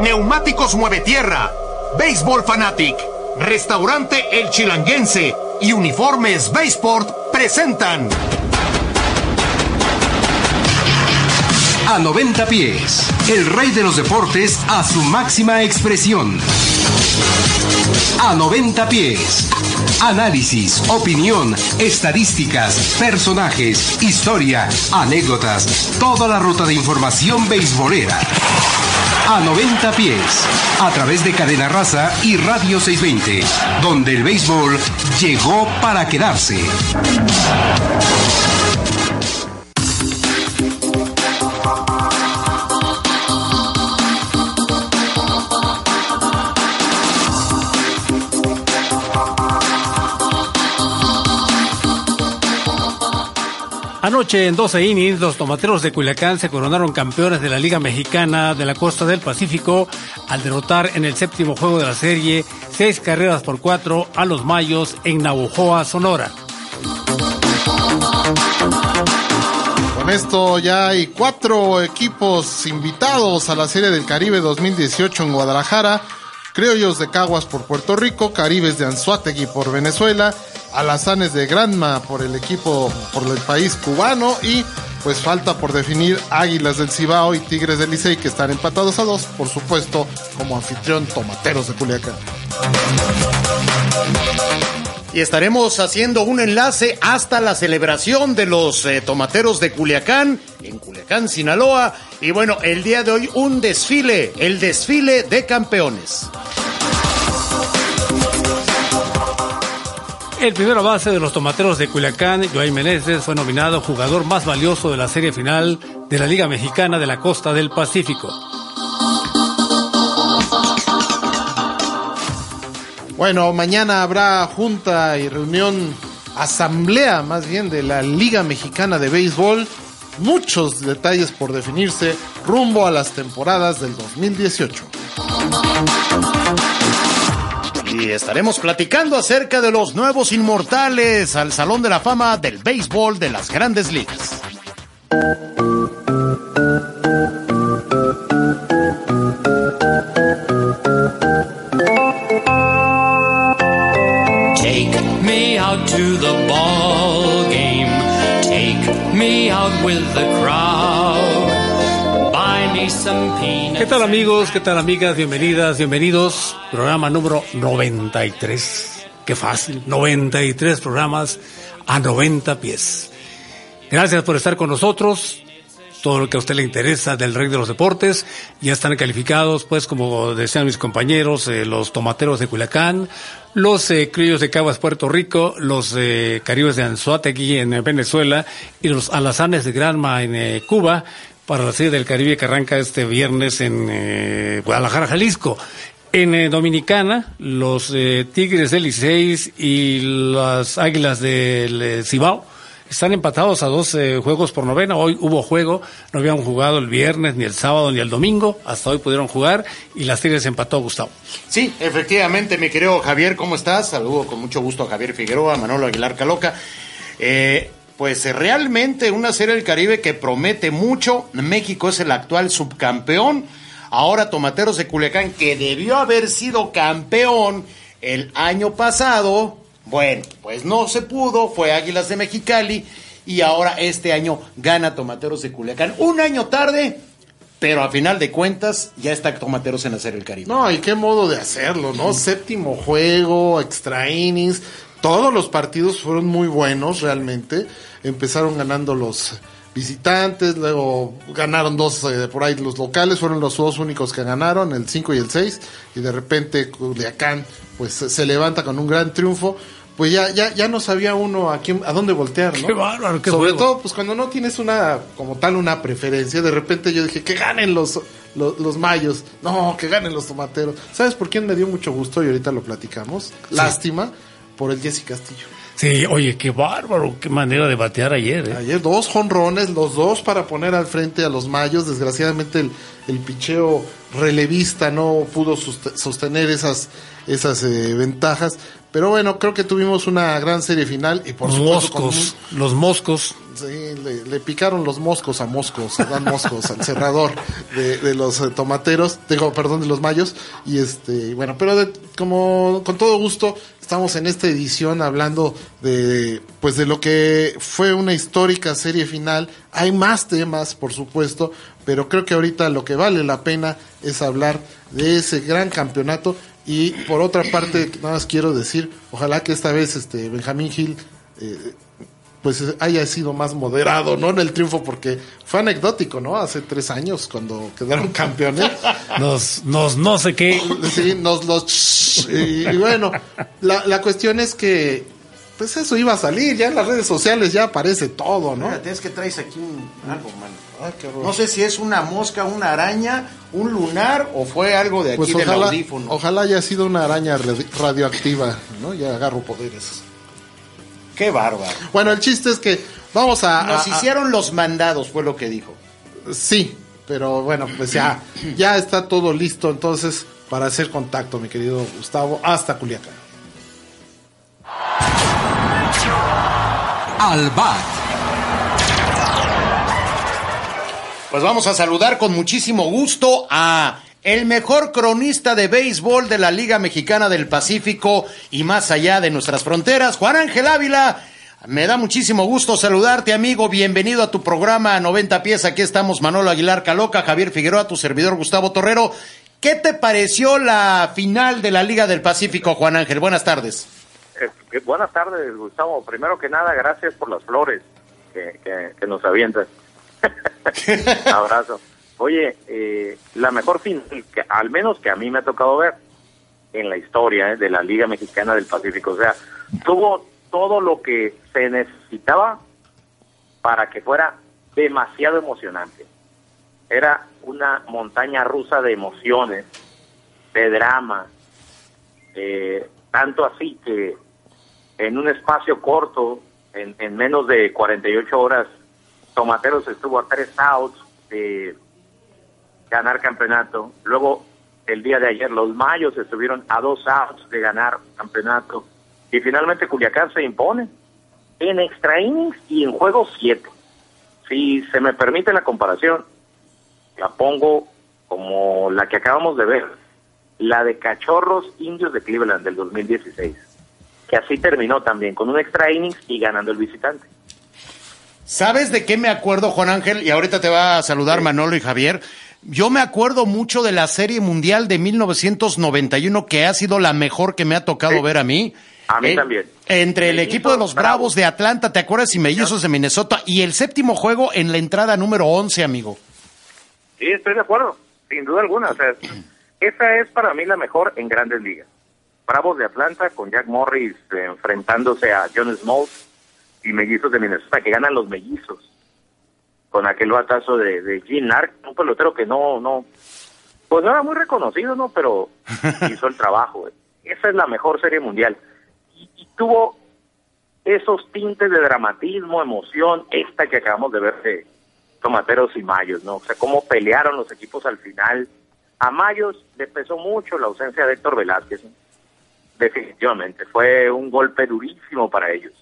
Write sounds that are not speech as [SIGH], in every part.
Neumáticos Mueve Tierra, Béisbol Fanatic, Restaurante El Chilanguense y Uniformes Baseport presentan. A 90 pies, el rey de los deportes a su máxima expresión. A 90 pies. Análisis, opinión, estadísticas, personajes, historia, anécdotas, toda la ruta de información beisbolera. A 90 pies, a través de Cadena Raza y Radio 620, donde el béisbol llegó para quedarse. Anoche en 12 innings, los tomateros de Culiacán se coronaron campeones de la Liga Mexicana de la Costa del Pacífico al derrotar en el séptimo juego de la serie seis carreras por cuatro a los Mayos en Navojoa, Sonora. Con esto ya hay cuatro equipos invitados a la Serie del Caribe 2018 en Guadalajara. Criollos de Caguas por Puerto Rico, Caribes de Anzuategui por Venezuela, Alazanes de Granma por el equipo, por el país cubano y pues falta por definir Águilas del Cibao y Tigres del Licey que están empatados a dos, por supuesto, como anfitrión Tomateros de Culiacán. Y estaremos haciendo un enlace hasta la celebración de los eh, tomateros de Culiacán, en Culiacán, Sinaloa. Y bueno, el día de hoy un desfile, el desfile de campeones. El primero base de los tomateros de Culiacán, Joay Meneses, fue nominado jugador más valioso de la serie final de la Liga Mexicana de la Costa del Pacífico. Bueno, mañana habrá junta y reunión, asamblea más bien de la Liga Mexicana de Béisbol. Muchos detalles por definirse rumbo a las temporadas del 2018. Y estaremos platicando acerca de los nuevos inmortales al Salón de la Fama del Béisbol de las Grandes Ligas. Take me out to the ball game. Take me out with the crowd. Tal amigos? ¿Qué tal amigas? Bienvenidas, bienvenidos. Programa número 93. Qué fácil. 93 programas a 90 pies. Gracias por estar con nosotros. Todo lo que a usted le interesa del rey de los deportes. Ya están calificados, pues, como decían mis compañeros, eh, los tomateros de Culiacán, los eh, criollos de Caguas, Puerto Rico, los eh, caribes de Anzuategui en eh, Venezuela y los alazanes de Granma en Cuba para la serie del Caribe que arranca este viernes en eh, Guadalajara, Jalisco. En eh, Dominicana, los eh, Tigres del Licey y las Águilas del eh, Cibao están empatados a dos eh, juegos por novena. Hoy hubo juego, no habían jugado el viernes, ni el sábado, ni el domingo. Hasta hoy pudieron jugar y las Tigres empató Gustavo. Sí, efectivamente, mi querido Javier, ¿cómo estás? Saludo con mucho gusto a Javier Figueroa, a Manolo Aguilar Caloca. Eh, pues eh, realmente una serie del Caribe que promete mucho. México es el actual subcampeón. Ahora Tomateros de Culiacán, que debió haber sido campeón el año pasado. Bueno, pues no se pudo, fue Águilas de Mexicali. Y ahora este año gana Tomateros de Culiacán. Un año tarde, pero a final de cuentas ya está Tomateros en la serie del Caribe. No, y qué modo de hacerlo, ¿no? Séptimo juego, extra innings. Todos los partidos fueron muy buenos realmente. Empezaron ganando los visitantes, luego ganaron dos eh, por ahí los locales, fueron los dos únicos que ganaron, el 5 y el 6, y de repente Culiacán pues se levanta con un gran triunfo. Pues ya, ya, ya no sabía uno a quién, a dónde voltear, ¿no? Qué bárbaro, qué Sobre juego. todo, pues cuando no tienes una, como tal, una preferencia, de repente yo dije, que ganen los, los, los mayos. No, que ganen los tomateros. ¿Sabes por quién me dio mucho gusto? Y ahorita lo platicamos. Lástima por el Jesse Castillo. Sí, oye, qué bárbaro, qué manera de batear ayer. ¿eh? Ayer dos jonrones, los dos para poner al frente a los mayos. Desgraciadamente el, el picheo relevista no pudo sostener esas, esas eh, ventajas. Pero bueno, creo que tuvimos una gran serie final y por Los supuesto moscos, los moscos. Sí, le, le picaron los moscos a Moscos, a Dan Moscos, al cerrador de, de los eh, tomateros, digo, perdón, de los mayos. Y este, bueno, pero de- como con todo gusto, estamos en esta edición hablando de, pues de lo que fue una histórica serie final. Hay más temas, por supuesto, pero creo que ahorita lo que vale la pena es hablar de ese gran campeonato. Y por otra parte, nada más quiero decir, ojalá que esta vez este Benjamín Gil eh, pues haya sido más moderado, ¿no? En el triunfo, porque fue anecdótico, ¿no? Hace tres años, cuando quedaron campeones. [LAUGHS] Nos, nos, no sé qué. Sí, nos los... Y, y bueno, la, la cuestión es que, pues eso iba a salir, ya en las redes sociales ya aparece todo, ¿no? Fíjate, es que traes aquí un, algo, mano. Ah. No sé si es una mosca, una araña, un lunar o fue algo de aquí Pues del ojalá, audífono. ojalá haya sido una araña radi- radioactiva, ¿no? Ya agarro poderes. Qué bárbaro. Bueno, el chiste es que vamos a... Nos a- a- hicieron los mandados, fue lo que dijo. Sí, pero bueno, pues ya, ya está todo listo entonces para hacer contacto, mi querido Gustavo, hasta Culiacán. Al bat, Pues vamos a saludar con muchísimo gusto a el mejor cronista de béisbol de la Liga Mexicana del Pacífico y más allá de nuestras fronteras, Juan Ángel Ávila. Me da muchísimo gusto saludarte, amigo. Bienvenido a tu programa 90 pies. Aquí estamos Manolo Aguilar Caloca, Javier Figueroa, tu servidor Gustavo Torrero. ¿Qué te pareció la final de la Liga del Pacífico, Juan Ángel? Buenas tardes. Eh, que- buenas tardes, Gustavo. Primero que nada, gracias por las flores que, que, que nos avientas. [LAUGHS] Abrazo. Oye, eh, la mejor final, que, al menos que a mí me ha tocado ver en la historia eh, de la Liga Mexicana del Pacífico. O sea, tuvo todo lo que se necesitaba para que fuera demasiado emocionante. Era una montaña rusa de emociones, de drama, eh, tanto así que en un espacio corto, en, en menos de 48 horas, Tomateros estuvo a tres outs de ganar campeonato. Luego, el día de ayer, los Mayos estuvieron a dos outs de ganar campeonato. Y finalmente Culiacán se impone en extra innings y en juego 7. Si se me permite la comparación, la pongo como la que acabamos de ver, la de Cachorros Indios de Cleveland del 2016, que así terminó también, con un extra innings y ganando el visitante. ¿Sabes de qué me acuerdo, Juan Ángel? Y ahorita te va a saludar Manolo y Javier. Yo me acuerdo mucho de la Serie Mundial de 1991, que ha sido la mejor que me ha tocado Sí. ver a mí. A mí Eh, también. Entre el equipo de los Bravos Bravos. de Atlanta, ¿te acuerdas? Y Mellizos de Minnesota. Y el séptimo juego en la entrada número 11, amigo. Sí, estoy de acuerdo, sin duda alguna. O sea, esa es para mí la mejor en grandes ligas. Bravos de Atlanta con Jack Morris eh, enfrentándose a John Smoltz y Mellizos de Minnesota, que ganan los Mellizos. Con aquel batazo de, de Gene un pelotero que no, no, pues no era muy reconocido, ¿no? Pero [LAUGHS] hizo el trabajo. Esa es la mejor serie mundial. Y, y tuvo esos tintes de dramatismo, emoción, esta que acabamos de ver de Tomateros y Mayos, ¿no? O sea, cómo pelearon los equipos al final. A Mayos le pesó mucho la ausencia de Héctor Velázquez. ¿no? Definitivamente, fue un golpe durísimo para ellos,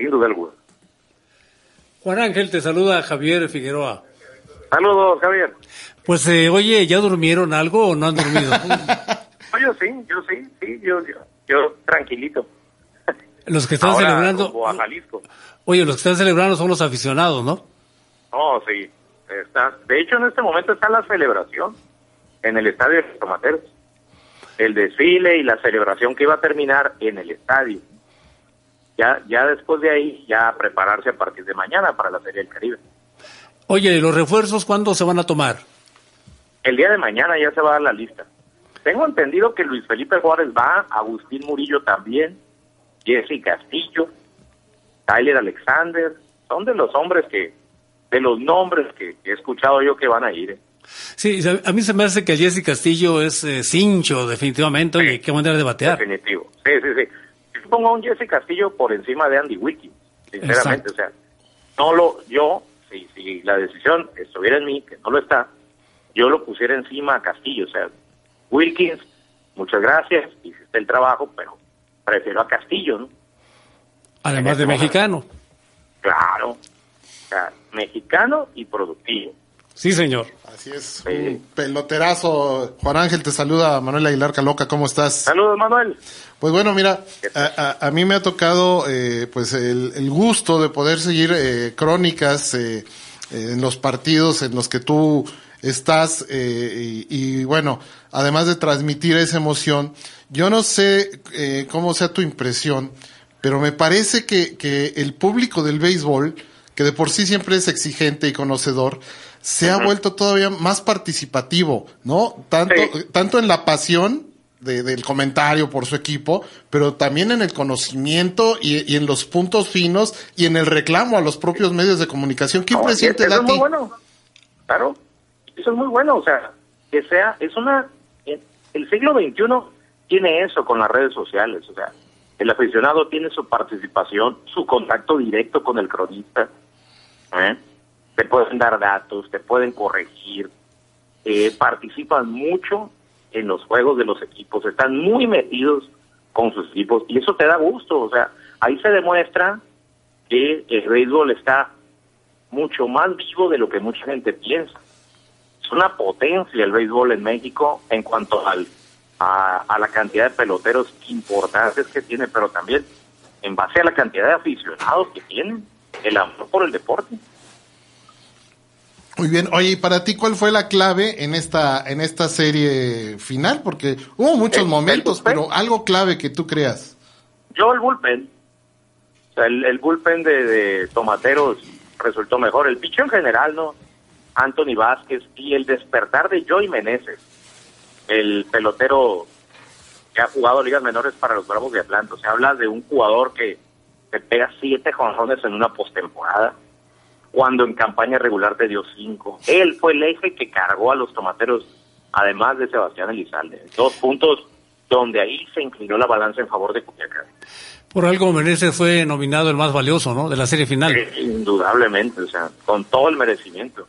sin duda alguna. Juan Ángel, te saluda Javier Figueroa. Saludos, Javier. Pues eh, oye, ¿ya durmieron algo o no han dormido? [LAUGHS] No, yo sí, yo sí, sí, yo, yo, yo tranquilito. Los que están Ahora, celebrando, a Jalisco. oye, los que están celebrando son los aficionados, ¿no? No, sí. Está, de hecho, en este momento está la celebración en el estadio de Tomateros. El desfile y la celebración que iba a terminar en el estadio. Ya, ya después de ahí, ya prepararse a partir de mañana para la Serie del Caribe. Oye, ¿y los refuerzos cuándo se van a tomar? El día de mañana ya se va a dar la lista. Tengo entendido que Luis Felipe Juárez va, Agustín Murillo también, Jesse Castillo, Tyler Alexander, son de los hombres que, de los nombres que he escuchado yo que van a ir. ¿eh? Sí, a mí se me hace que Jesse Castillo es eh, cincho, definitivamente. Oye, qué manera de batear. Definitivo. Sí, sí, sí. Pongo a un Jesse Castillo por encima de Andy Wilkins, sinceramente. Exacto. O sea, no lo, yo, si, si la decisión estuviera en mí, que no lo está, yo lo pusiera encima a Castillo. O sea, Wilkins, muchas gracias, hiciste el trabajo, pero prefiero a Castillo, ¿no? Además de mexicano. Claro. O sea, mexicano y productivo. Sí, señor. Así es, Sí. un peloterazo. Juan Ángel te saluda, Manuel Aguilar Caloca, ¿cómo estás? Saludos, Manuel. Pues bueno, mira, a, a- a mí me ha tocado eh, pues el, el gusto de poder seguir eh, crónicas eh, eh, en los partidos en los que tú estás eh, y, y, bueno, además de transmitir esa emoción, yo no sé eh, cómo sea tu impresión, pero me parece que, que el público del béisbol, que de por sí siempre es exigente y conocedor, se ha vuelto todavía más participativo, ¿no? Tanto, Sí. tanto en la pasión de- del comentario por su equipo, pero también en el conocimiento y, y en los puntos finos y en el reclamo a los propios medios de comunicación. ¿Qué No, impresión te da es muy bueno. Claro, eso es muy bueno. O sea, que sea, es una. El siglo XXI tiene eso con las redes sociales. O sea, el aficionado tiene su participación, su contacto directo con el cronista. ¿eh? Te pueden dar datos, te pueden corregir, eh, participan mucho en los juegos de los equipos, están muy metidos con sus equipos y eso te da gusto. O sea, ahí se demuestra que el béisbol está mucho más vivo de lo que mucha gente piensa. Es una potencia el béisbol en México en cuanto al, a, la cantidad de peloteros importantes que tiene, pero también en base a la cantidad de aficionados que tienen, el amor por el deporte. Muy bien. Oye, ¿y para ti cuál fue la clave en esta en esta serie final? Porque hubo muchos El- momentos, el pero algo clave que tú creas. Yo el bullpen, o sea, el, el bullpen de, de Tomateros resultó mejor. El picho en general, ¿no? Anthony Vázquez y el despertar de Joey Meneses, el pelotero que ha jugado ligas menores para los Bravos de Atlanta. O sea, habla de un jugador que te pega siete jonrones en una postemporada, cuando en campaña regular te dio cinco. Él fue el eje que cargó a los Tomateros, además de Sebastián Elizalde. Dos puntos donde ahí se inclinó la balanza en favor de Culiacán. Por algo Meneses fue nominado el más valioso, ¿no? De la serie final. Eh, Indudablemente, o sea, con todo el merecimiento.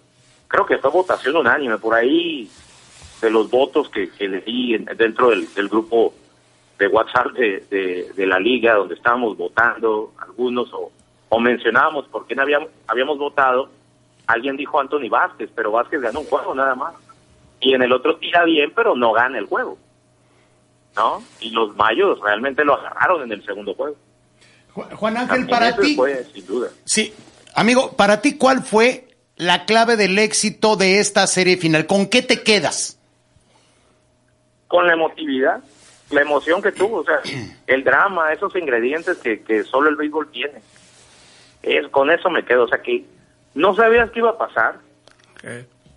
Creo que fue votación unánime, por ahí de los votos que, que le di en- dentro del, del grupo de WhatsApp de, de, de la liga, donde estábamos votando algunos o, o mencionábamos por quién habíamos, habíamos votado, alguien dijo Anthony Vázquez, pero Vázquez ganó un juego nada más. Y en el otro tira bien, pero no gana el juego. ¿No? Y los mayos realmente lo agarraron en el segundo juego. Ju- Juan Ángel, También para ti, fue, sin duda. sí, amigo, para ti, ¿cuál fue la clave del éxito de esta serie final? ¿Con qué te quedas? con la emotividad, la emoción que tuvo, o sea, el drama, esos ingredientes que, que solo el béisbol tiene. Es, con eso me quedo, o sea que no sabías qué iba a pasar.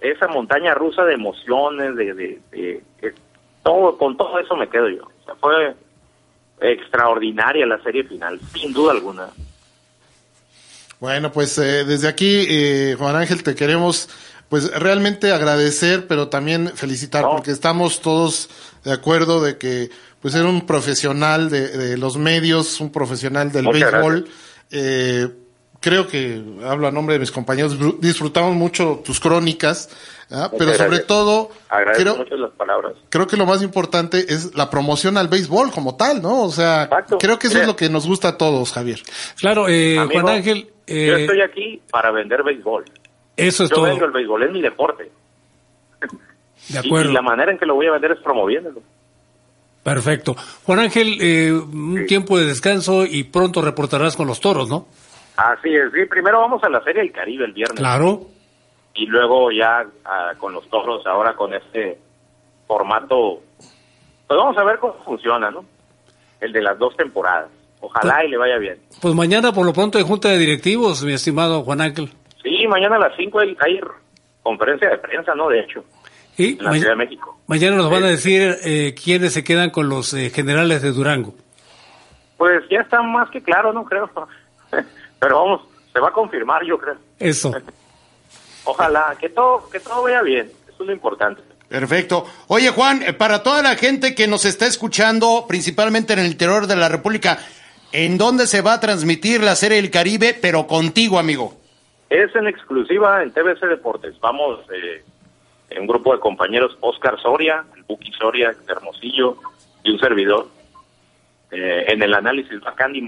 Esa montaña rusa de emociones, de, de, de- de- todo, con todo eso me quedo yo. O sea, fue extraordinaria la serie final, sin duda alguna. Bueno, pues eh, desde aquí, eh, Juan Ángel, te queremos pues realmente agradecer, pero también felicitar, No. porque estamos todos de acuerdo de que pues era un profesional de, de los medios, un profesional del Muchas béisbol. Eh, creo que hablo a nombre de mis compañeros, disfrutamos mucho tus crónicas, ¿ah? pero sobre todo Agradezco creo, mucho las palabras. creo que lo más importante es la promoción al béisbol como tal, ¿no? O sea, Exacto. creo que eso Mira. es lo que nos gusta a todos, Javier. Claro, eh, Amigo, Juan Ángel, yo eh, estoy aquí para vender béisbol. eso es Yo todo. vendo el béisbol, es mi deporte. De acuerdo. Y, la manera en que lo voy a vender es promoviéndolo. Perfecto. Juan Ángel, eh, un tiempo de descanso y pronto reportarás con los toros, ¿no? Así es, sí, primero vamos a la Serie del Caribe el viernes. Claro. Y luego ya ah, con los toros, ahora con este formato, pues vamos a ver cómo funciona, ¿no? El de las dos temporadas. Ojalá y le vaya bien. Pues mañana por lo pronto hay junta de directivos, mi estimado Juan Ángel. Sí, mañana a las 5 hay, hay conferencia de prensa, ¿no? De hecho, Y en la Ciudad de México. mañana nos van a decir eh, quiénes se quedan con los eh, generales de Durango. Pues ya está más que claro, ¿no? Creo. [LAUGHS] Pero vamos, se va a confirmar, yo creo. Eso. [LAUGHS] Ojalá, que todo, que todo vaya bien. Eso es lo importante. Perfecto. Oye, Juan, eh, para toda la gente que nos está escuchando, principalmente en el interior de la República, ¿En dónde se va a transmitir la Serie del Caribe, pero contigo, amigo? Es en exclusiva en TBC Deportes. Vamos eh, en un grupo de compañeros, Oscar Soria, el Buki Soria, Hermosillo, y un servidor. Eh, en el análisis bacán y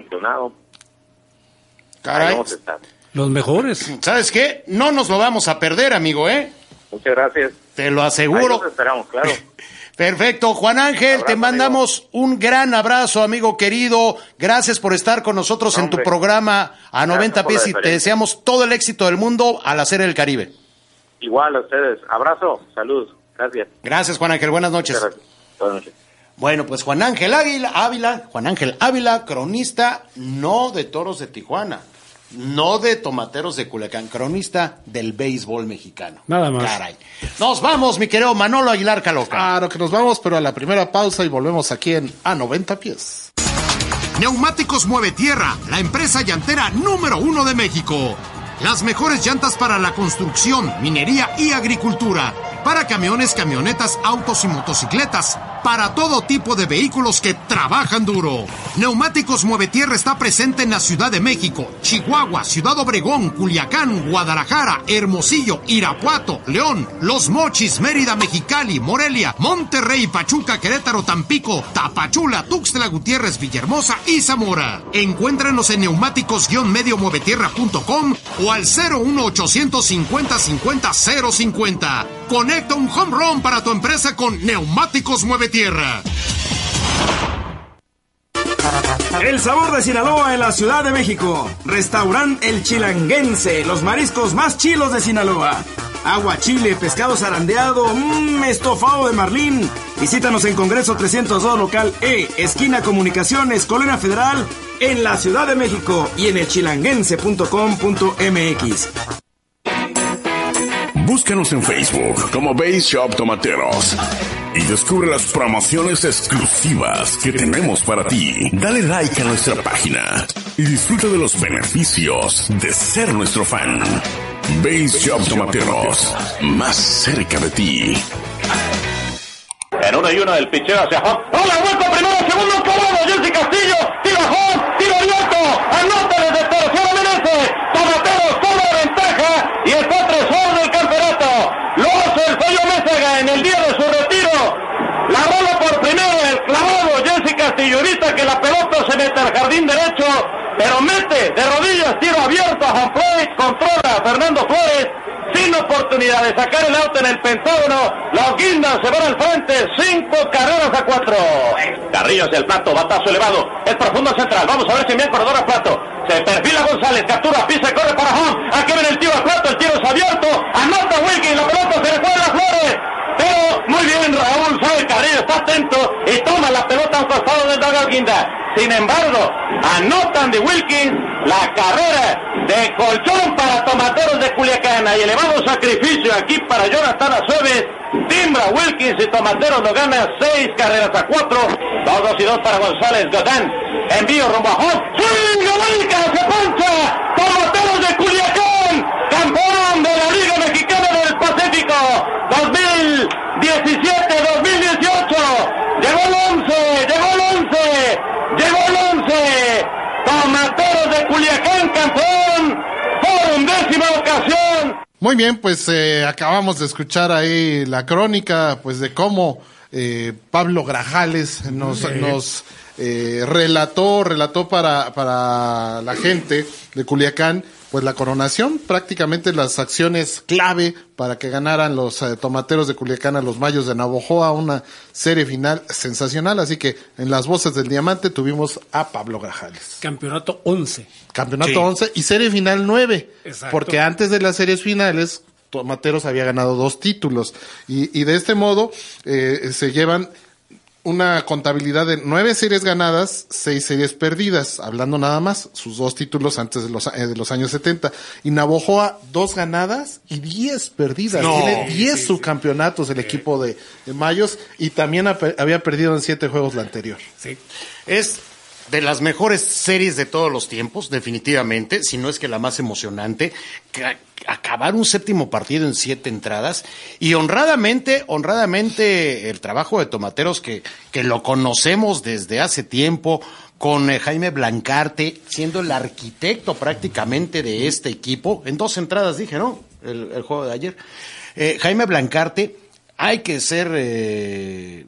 Ahí Caray. vamos a estar. Los mejores. ¿Sabes qué? No nos lo vamos a perder, amigo, ¿eh? Muchas gracias. Te lo Ahí aseguro. los esperamos, claro. [LAUGHS] Perfecto, Juan Ángel, Abrazo, te mandamos un gran abrazo, amigo querido. Gracias por estar con nosotros No, en tu programa a 90 por la pies y te deseamos todo el éxito del mundo a la Serie del Caribe. Igual a ustedes. Abrazo, salud. Gracias. Gracias, Juan Ángel. Buenas noches. Buenas noches. Bueno, pues Juan Ángel Águila, Ávila, Juan Ángel Ávila, cronista no de Toros de Tijuana, no de Tomateros de Culiacán, cronista del béisbol mexicano. Nada más. Caray. Nos vamos, mi querido Manolo Aguilar Caloca. Claro que nos vamos, pero a la primera pausa y volvemos aquí en A 90 pies. Neumáticos Mueve Tierra, la empresa llantera número uno de México. Las mejores llantas para la construcción, minería y agricultura. Para camiones, camionetas, autos y motocicletas. Para todo tipo de vehículos que trabajan duro. Neumáticos Mueve Tierra está presente en la Ciudad de México, Chihuahua, Ciudad Obregón, Culiacán, Guadalajara, Hermosillo, Irapuato, León, Los Mochis, Mérida, Mexicali, Morelia, Monterrey, Pachuca, Querétaro, Tampico, Tapachula, Tuxtla Gutiérrez, Villahermosa y Zamora. Encuéntrenos en neumáticos-muevetierra.com o al 01850 50 050. Conecta un home run para tu empresa con Neumáticos Mueve Tierra. El sabor de Sinaloa en la Ciudad de México. Restaurant El Chilanguense, los mariscos más chilos de Sinaloa. Agua chile, pescado zarandeado, mmm, estofado de marlín. Visítanos en Congreso 302 local E, esquina Comunicaciones, Colonia Federal, en la Ciudad de México y en elchilanguense.com.mx. Búscanos en Facebook como Base Shop Tomateros y descubre las promociones exclusivas que tenemos para ti. Dale like a nuestra página y disfruta de los beneficios de ser nuestro fan. Base Shop Tomateros, más cerca de ti. En una y una del picheo hacia home. ¡Hola, vuelta primero, segundo, clavado! Jesse Castillo, tira home, tiro abierto, anota desde tercera Menezes. Tomatero solo de ventaja y está tres horas del campeonato. Lo hace el Fello Mésaga en el día de su retiro. La bola por primero, el clavado Jesse Castillo. Ahorita que la pelota se mete al jardín derecho, pero mete de rodillas, tiro abierto a home plate, controla a Fernando Flores sin oportunidad de sacar el auto en el pentágono. Los guindas se van al frente, cinco carreras a cuatro. Carrillo hacia el plato, batazo elevado, el profundo central. Vamos a ver si envía el corredor a plato. Se perfila González, captura, pisa, corre para home. Aquí viene el tiro a plato, el tiro es abierto. Anota Wilkin, la pelota se le fue a flores. Pero muy bien, Raúl sabe Carrillo, está atento y toma la Sin embargo, anotan de Wilkins la carrera de colchón para Tomateros de Culiacán. Y elevado sacrificio aquí para Jonathan Aceves. Timbra Wilkins y Tomateros lo gana seis carreras a cuatro. Dos, dos y dos para González Godán. Envío rumbo a. ¡Swing! América se poncha. Tomateros de Culiacán. Campeón de la Liga Mexicana del Pacífico. 2017-2018. Llegó el 11. Llegó el 11. Llegó el 11. Tomateros de Culiacán, campeón. Por undécima ocasión. Muy bien, pues eh, acabamos de escuchar ahí la crónica, pues de cómo eh, Pablo Grajales nos, nos eh, relató, relató para, para la gente de Culiacán, pues la coronación, prácticamente las acciones clave para que ganaran los eh, tomateros de Culiacán a los Mayos de Navojoa, una serie final sensacional, así que en las voces del diamante tuvimos a Pablo Grajales. Campeonato 11. Campeonato Sí. 11 y serie final 9. Exacto. Porque antes de las series finales, Tomateros había ganado dos títulos. Y, y de este modo eh, se llevan una contabilidad de nueve series ganadas, seis series perdidas, hablando nada más, sus dos títulos antes de los, eh, de los años 70. Y Navojoa, dos ganadas y diez perdidas. No. Tiene diez subcampeonatos el equipo de, de Mayos y también había perdido en siete juegos la anterior. Sí. Es de las mejores series de todos los tiempos, definitivamente, si no es que la más emocionante. Acabar un séptimo partido en siete entradas y honradamente, honradamente el trabajo de Tomateros que, que lo conocemos desde hace tiempo con eh, Jaime Blancarte, siendo el arquitecto prácticamente de este equipo. En dos entradas dije, ¿no? El, el juego de ayer. Eh, Jaime Blancarte, hay que ser eh,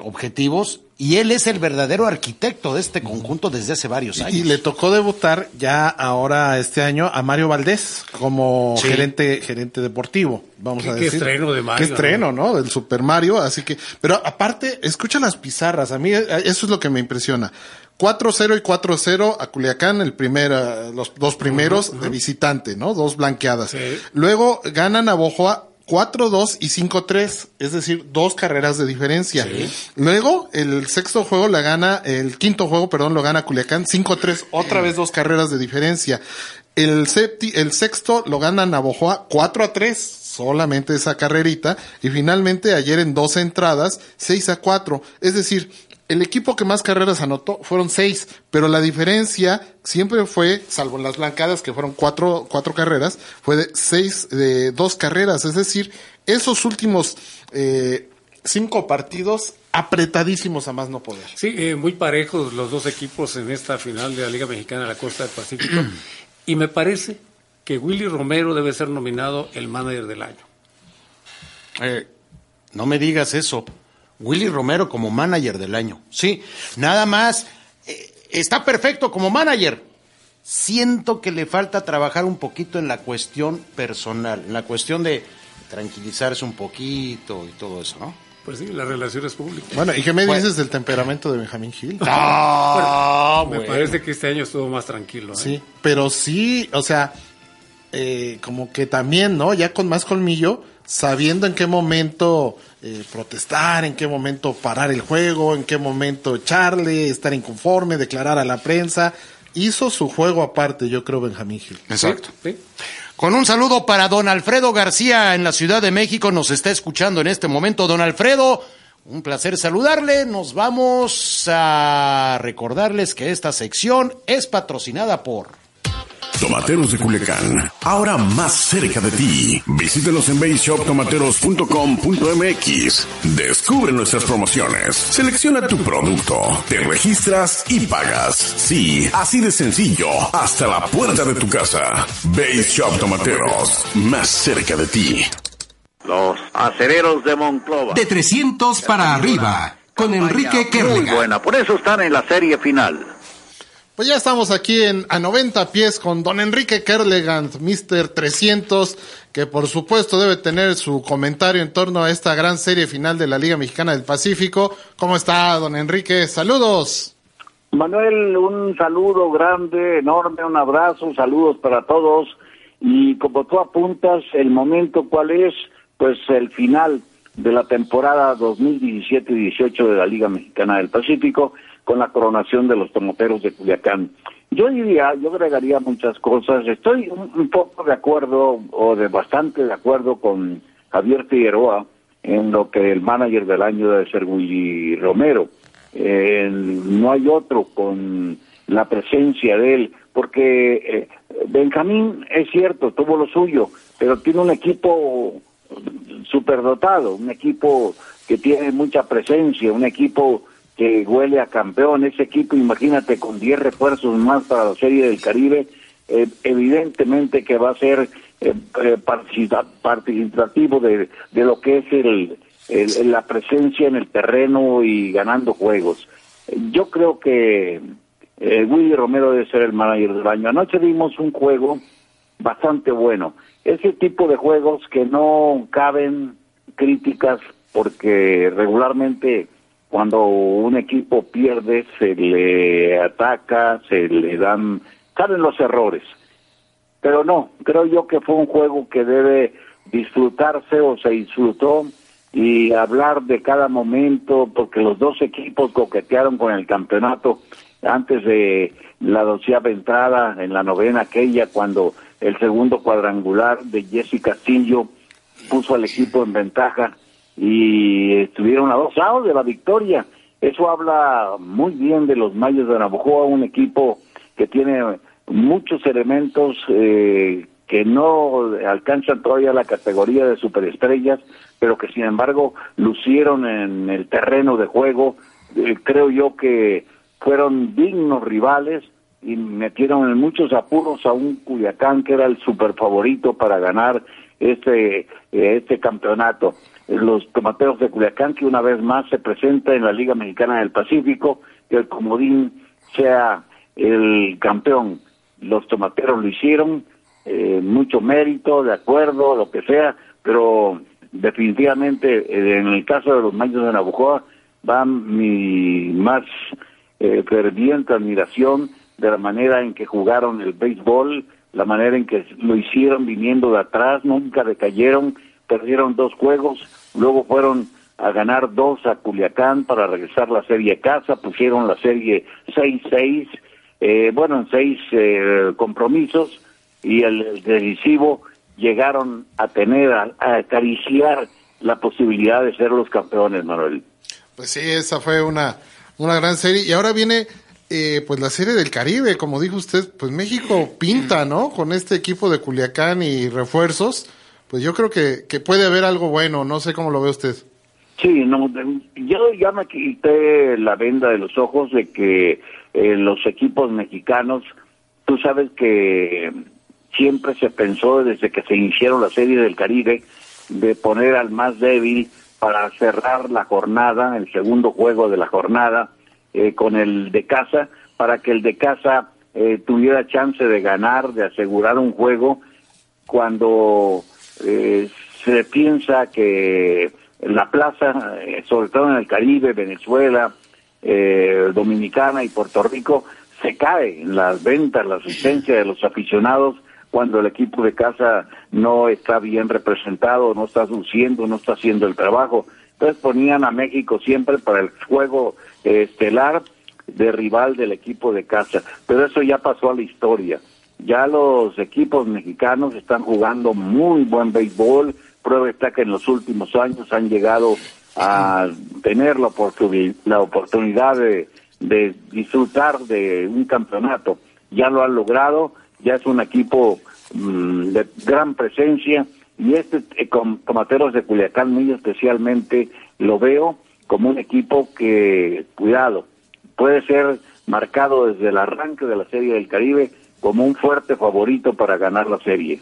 objetivos y él es el verdadero arquitecto de este conjunto desde hace varios años. Y le tocó debutar ya ahora este año a Mario Valdés como Sí. gerente gerente deportivo, vamos Qué- a qué decir. estreno de Mario, Qué estreno, ¿no? Del Super Mario, así que pero aparte, escucha las pizarras, a mí eh, eso es lo que me impresiona. 4-0 y 4-0 a Culiacán, el primer, eh, los dos primeros de visitante, ¿no? Dos blanqueadas. Sí. Luego ganan a Bojoa 4-2 y 5-3, es decir, dos carreras de diferencia. Luego, el sexto juego la gana, el quinto juego, perdón, lo gana Culiacán 5-3, otra vez dos carreras de diferencia. El septi, el sexto lo gana Navojoa 4 a 3, solamente esa carrerita. Y finalmente ayer en dos entradas, 6 a 4. Es decir, el equipo que más carreras anotó fueron seis, pero la diferencia siempre fue, salvo en las blancadas que fueron cuatro, cuatro carreras, fue de seis, de dos carreras. Es decir, esos últimos eh, cinco partidos apretadísimos a más no poder. Sí, eh, muy parejos los dos equipos en esta final de la Liga Mexicana de la Costa del Pacífico. y me parece que Willy Romero debe ser nominado el manager del año. Eh, no me digas eso. Willy Romero como manager del año. Sí, nada más. eh, está perfecto como manager. Siento que le falta trabajar un poquito en la cuestión personal, en la cuestión de tranquilizarse un poquito y todo eso, ¿no? Pues sí, las relaciones públicas. Bueno, ¿y qué me Bueno. dices del temperamento de Benjamín Gil? Ah, me bueno. parece que este año estuvo más tranquilo. ¿eh? Sí, pero sí, o sea, eh, como que también, ¿no? Ya con más colmillo, sabiendo en qué momento eh, protestar, en qué momento parar el juego, en qué momento echarle, estar inconforme, declarar a la prensa. Hizo su juego aparte, yo creo, Benjamín Gil. Exacto. Sí. Con un saludo para don Alfredo García en la Ciudad de México, nos está escuchando en este momento. Don Alfredo, un placer saludarle. Nos vamos a recordarles que esta sección es patrocinada por... Tomateros de Culiacán, ahora más cerca de ti. Visítenos en baseshoptomateros.com.mx. Descubre nuestras promociones. Selecciona tu producto, te registras y pagas. Sí, así de sencillo, hasta la puerta de tu casa. Base Shop Tomateros, más cerca de ti. Los acereros de Monclova. De 300 para arriba, con Enrique Muy Kerlegan. buena, por eso están en la serie final. Pues ya estamos aquí en a 90 pies con don Enrique Kerlegand, Mr. 300, que por supuesto debe tener su comentario en torno a esta gran serie final de la Liga Mexicana del Pacífico. ¿Cómo está, don Enrique? Saludos. Manuel, un saludo grande, enorme, un abrazo, saludos para todos. Y como tú apuntas, el momento cuál es, pues el final de la temporada 2017-18 de la Liga Mexicana del Pacífico con la coronación de los tomoteros de Culiacán. Yo diría, yo agregaría muchas cosas. Estoy un, un poco de acuerdo, o de bastante de acuerdo con Javier Figueroa en lo que el manager del año debe ser Willy Romero. Eh, no hay otro con la presencia de él, porque eh, Benjamín es cierto, tuvo lo suyo, pero tiene un equipo superdotado, un equipo que tiene mucha presencia, un equipo que huele a campeón, ese equipo, imagínate, con 10 refuerzos más para la Serie del Caribe, eh, evidentemente que va a ser eh, eh, participa- participativo de, de lo que es el, la presencia en el terreno y ganando juegos. Yo creo que eh, Willy Romero debe ser el manager del año. Anoche vimos un juego bastante bueno. Ese tipo de juegos que no caben críticas porque regularmente cuando un equipo pierde se le ataca, se le dan, caben los errores. Pero no, creo yo que fue un juego que debe disfrutarse o se disfrutó y hablar de cada momento porque los dos equipos coquetearon con el campeonato antes de la doceava entrada en la novena aquella cuando el segundo cuadrangular de Jesse Castillo puso al equipo en ventaja y estuvieron a dos lados de la victoria. Eso habla muy bien de los Mayos de Navajo, un equipo que tiene muchos elementos eh, que no alcanzan todavía la categoría de superestrellas, pero que sin embargo lucieron en el terreno de juego. Eh, creo yo que fueron dignos rivales y metieron en muchos apuros a un Culiacán que era el super favorito para ganar este, eh, este campeonato. Los tomateros de Culiacán que una vez más se presenta en la Liga Mexicana del Pacífico, que el comodín sea el campeón. Los tomateros lo hicieron, eh, mucho mérito, de acuerdo, lo que sea, pero definitivamente eh, en el caso de los Mayos de Nabucoa va mi más eh, ferviente admiración de la manera en que jugaron el béisbol, la manera en que lo hicieron viniendo de atrás, nunca decayeron, perdieron dos juegos, luego fueron a ganar dos a Culiacán para regresar la serie a casa, pusieron la serie 6-6, eh, bueno, en seis eh, compromisos, y el, decisivo llegaron a tener, a, acariciar la posibilidad de ser los campeones, Manuel. Pues sí, esa fue una, una gran serie. Y ahora viene eh, pues la serie del Caribe, como dijo usted, pues México pinta, ¿no? Con este equipo de Culiacán y refuerzos, pues yo creo que, que puede haber algo bueno, no sé cómo lo ve usted. Sí, no, yo ya me quité la venda de los ojos de que eh, los equipos mexicanos, tú sabes que siempre se pensó desde que se iniciaron la serie del Caribe de poner al más débil para cerrar la jornada, el segundo juego de la jornada, eh, con el de casa, para que el de casa eh, tuviera chance de ganar, de asegurar un juego, cuando eh, se piensa que la plaza, sobre todo en el Caribe, Venezuela, Dominicana y Puerto Rico, se cae en las ventas, la asistencia de los aficionados cuando el equipo de casa no está bien representado, no está luciendo, no está haciendo el trabajo. Entonces ponían a México siempre para el juego estelar de rival del equipo de casa. Pero eso ya pasó a la historia. Ya los equipos mexicanos están jugando muy buen béisbol. Prueba está que en los últimos años han llegado a tener la, oportunidad de, de disfrutar de un campeonato. Ya lo han logrado ya es un equipo mm, de gran presencia y este eh, con Tomateros de Culiacán muy especialmente lo veo como un equipo que, cuidado, puede ser marcado desde el arranque de la Serie del Caribe como un fuerte favorito para ganar la serie.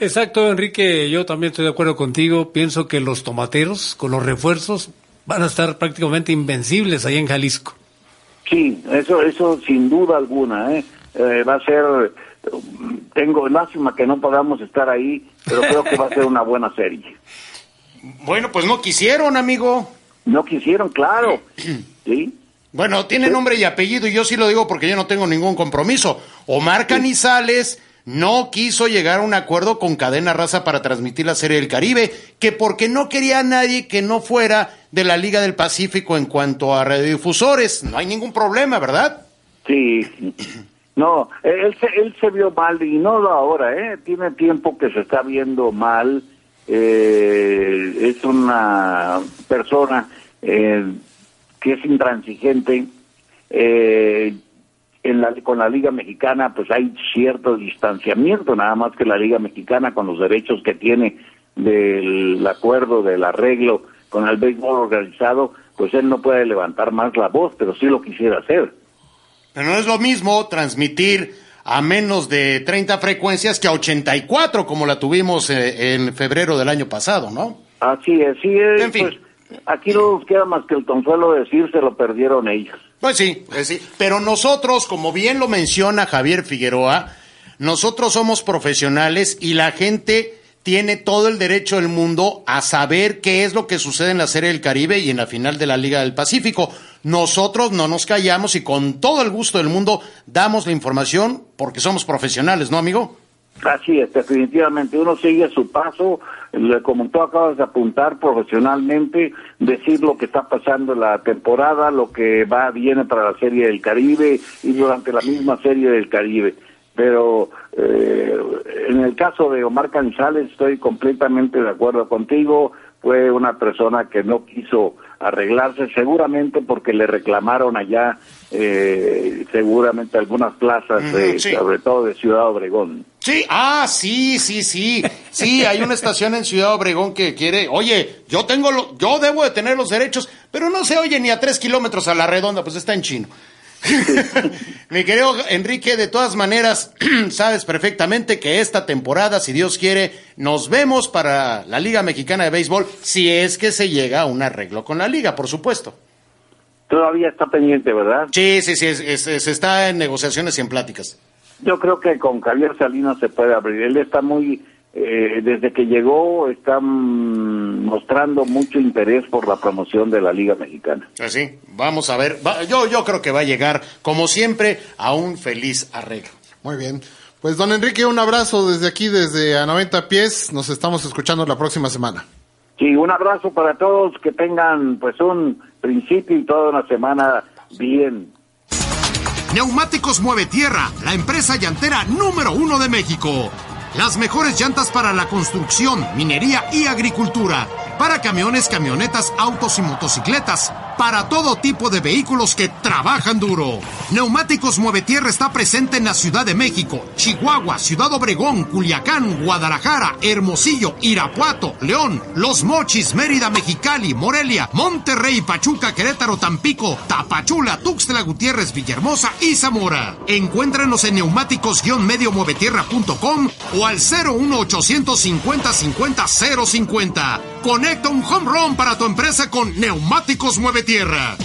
Exacto, Enrique, yo también estoy de acuerdo contigo. Pienso que los tomateros, con los refuerzos, van a estar prácticamente invencibles ahí en Jalisco. Sí, eso, eso sin duda alguna, ¿eh? Eh, va a ser, tengo lástima que no podamos estar ahí, pero creo que va a ser una buena serie. Bueno, pues no quisieron, amigo. No quisieron, claro. [CLEARS THROAT] ¿Sí? Bueno, tiene nombre y apellido y yo sí lo digo porque yo no tengo ningún compromiso. Omar Canizales no quiso llegar a un acuerdo con Cadena Raza para transmitir la Serie del Caribe, que porque no quería a nadie que no fuera de la Liga del Pacífico en cuanto a radiodifusores. No hay ningún problema, ¿verdad? Sí. No, él se, él se vio mal y no ahora, ¿eh? Tiene tiempo que se está viendo mal. Eh, es una persona eh, que es intransigente. Eh, en la, con la Liga Mexicana, pues hay cierto distanciamiento, nada más que la Liga Mexicana con los derechos que tiene del acuerdo, del arreglo con el béisbol organizado, pues él no puede levantar más la voz, pero sí lo quisiera hacer. Pero no es lo mismo transmitir a menos de 30 frecuencias que a 84 como la tuvimos eh, en febrero del año pasado, ¿no? Así es, sí es. En fin. Pues, aquí no nos queda más que el consuelo de decir se lo perdieron ellos. Pues sí, pues sí. Pero nosotros, como bien lo menciona Javier Figueroa, nosotros somos profesionales y la gente tiene todo el derecho del mundo a saber qué es lo que sucede en la Serie del Caribe y en la final de la Liga del Pacífico. Nosotros no nos callamos y con todo el gusto del mundo damos la información porque somos profesionales, ¿no, amigo? Así es, definitivamente. Uno sigue su paso, como tú acabas de apuntar profesionalmente, decir lo que está pasando en la temporada, lo que va, viene para la Serie del Caribe y durante la misma Serie del Caribe pero eh, en el caso de Omar Canizales estoy completamente de acuerdo contigo, fue una persona que no quiso arreglarse, seguramente porque le reclamaron allá, eh, seguramente algunas plazas, sobre todo de Ciudad Obregón. Sí, ah, sí, sí, sí, sí, hay una estación en Ciudad Obregón que quiere, oye, yo tengo, lo, yo debo de tener los derechos, pero no se oye ni a tres kilómetros a la redonda, pues está en chino. [LAUGHS] Mi querido Enrique, de todas maneras, [CLEARS THROAT] sabes perfectamente que esta temporada, si Dios quiere, nos vemos para la Liga Mexicana de Béisbol, si es que se llega a un arreglo con la liga, por supuesto. Todavía está pendiente, ¿verdad? Sí, sí, sí, se está en negociaciones y en pláticas. Yo creo que con Javier Salinas se puede abrir. Él está muy eh, desde que llegó están mostrando mucho interés por la promoción de la Liga Mexicana. Así, pues vamos a ver. yo, yo creo que va a llegar, como siempre, a un feliz arreglo. Muy bien. Pues don Enrique, un abrazo desde aquí, desde a 90 pies. Nos estamos escuchando la próxima semana. Sí, un abrazo para todos, que tengan pues un principio y toda una semana bien. Neumáticos Mueve Tierra, la empresa llantera número uno de México. Las mejores llantas para la construcción, minería y agricultura. Para camiones, camionetas, autos y motocicletas para todo tipo de vehículos que trabajan duro. Neumáticos Mueve Tierra está presente en la Ciudad de México, Chihuahua, Ciudad Obregón, Culiacán, Guadalajara, Hermosillo, Irapuato, León, Los Mochis, Mérida, Mexicali, Morelia, Monterrey, Pachuca, Querétaro, Tampico, Tapachula, Tuxtla Gutiérrez, Villahermosa y Zamora. Encuéntrenos en neumáticos-muevetierra.com o al 01850 50 050. Conecta un home run para tu empresa con Neumáticos Mueve Tierra.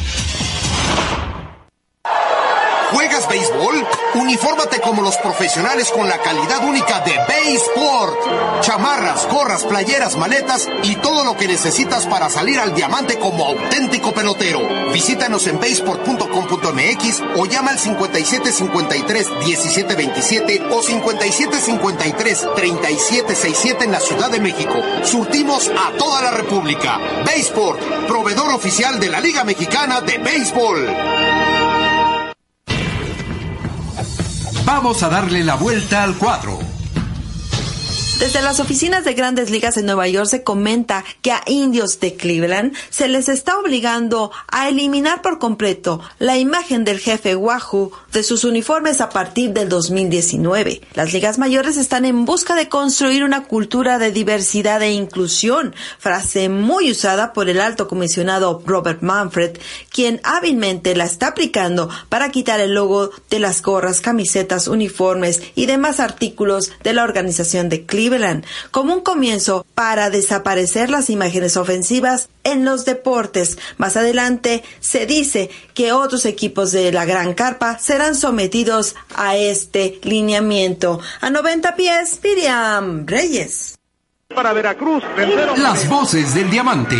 ¿Juegas béisbol? Unifórmate como los profesionales con la calidad única de Baysport. Chamarras, gorras, playeras, maletas y todo lo que necesitas para salir al diamante como auténtico pelotero. Visítanos en baysport.com.mx o llama al 5753-1727 o 5753-3767 en la Ciudad de México. Surtimos a toda la República. Baysport, proveedor oficial de la Liga Mexicana de Béisbol. Vamos a darle la vuelta al cuadro. Desde las oficinas de grandes ligas en Nueva York se comenta que a indios de Cleveland se les está obligando a eliminar por completo la imagen del jefe Wahoo de sus uniformes a partir del 2019. Las ligas mayores están en busca de construir una cultura de diversidad e inclusión, frase muy usada por el alto comisionado Robert Manfred, quien hábilmente la está aplicando para quitar el logo de las gorras, camisetas, uniformes y demás artículos de la organización de Cleveland como un comienzo para desaparecer las imágenes ofensivas en los deportes. Más adelante se dice que otros equipos de la Gran Carpa serán sometidos a este lineamiento. A 90 pies, Miriam Reyes. Para Veracruz, Las voces del diamante.